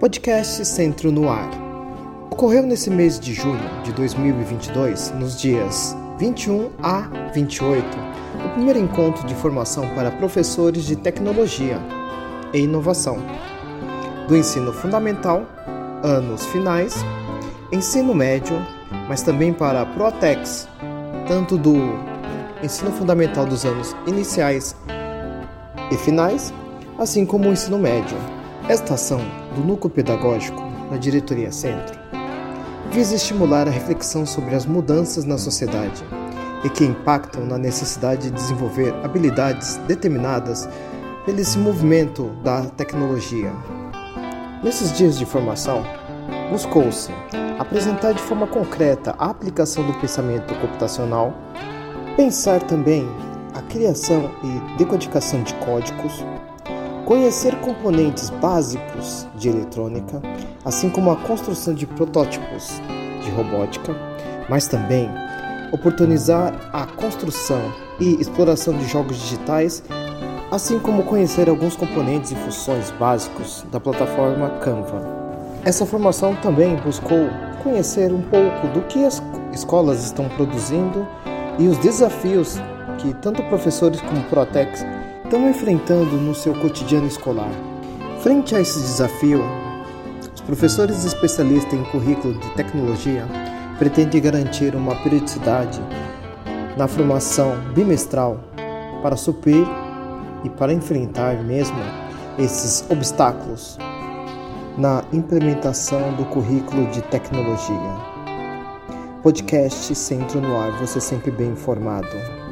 Podcast Centro no Ar. Ocorreu nesse mês de julho de 2022, nos dias 21 a 28, o primeiro encontro de formação para professores de tecnologia e inovação do ensino fundamental, anos finais, ensino médio, mas também para Protex, tanto do ensino fundamental dos anos iniciais e finais, assim como o ensino médio. Esta ação do núcleo pedagógico na diretoria centro visa estimular a reflexão sobre as mudanças na sociedade e que impactam na necessidade de desenvolver habilidades determinadas pelo esse movimento da tecnologia. Nesses dias de formação, buscou-se apresentar de forma concreta a aplicação do pensamento computacional, pensar também a criação e decodificação de códigos, conhecer componentes básicos de eletrônica, assim como a construção de protótipos de robótica, mas também oportunizar a construção e exploração de jogos digitais, assim como conhecer alguns componentes e funções básicos da plataforma Canva. Essa formação também buscou conhecer um pouco do que as escolas estão produzindo e os desafios que tanto professores como Protex estão enfrentando no seu cotidiano escolar. Frente a esse desafio, os professores especialistas em currículo de tecnologia pretendem garantir uma periodicidade na formação bimestral para suprir e para enfrentar mesmo esses obstáculos na implementação do currículo de tecnologia. Podcast Centro no Ar, você sempre bem informado.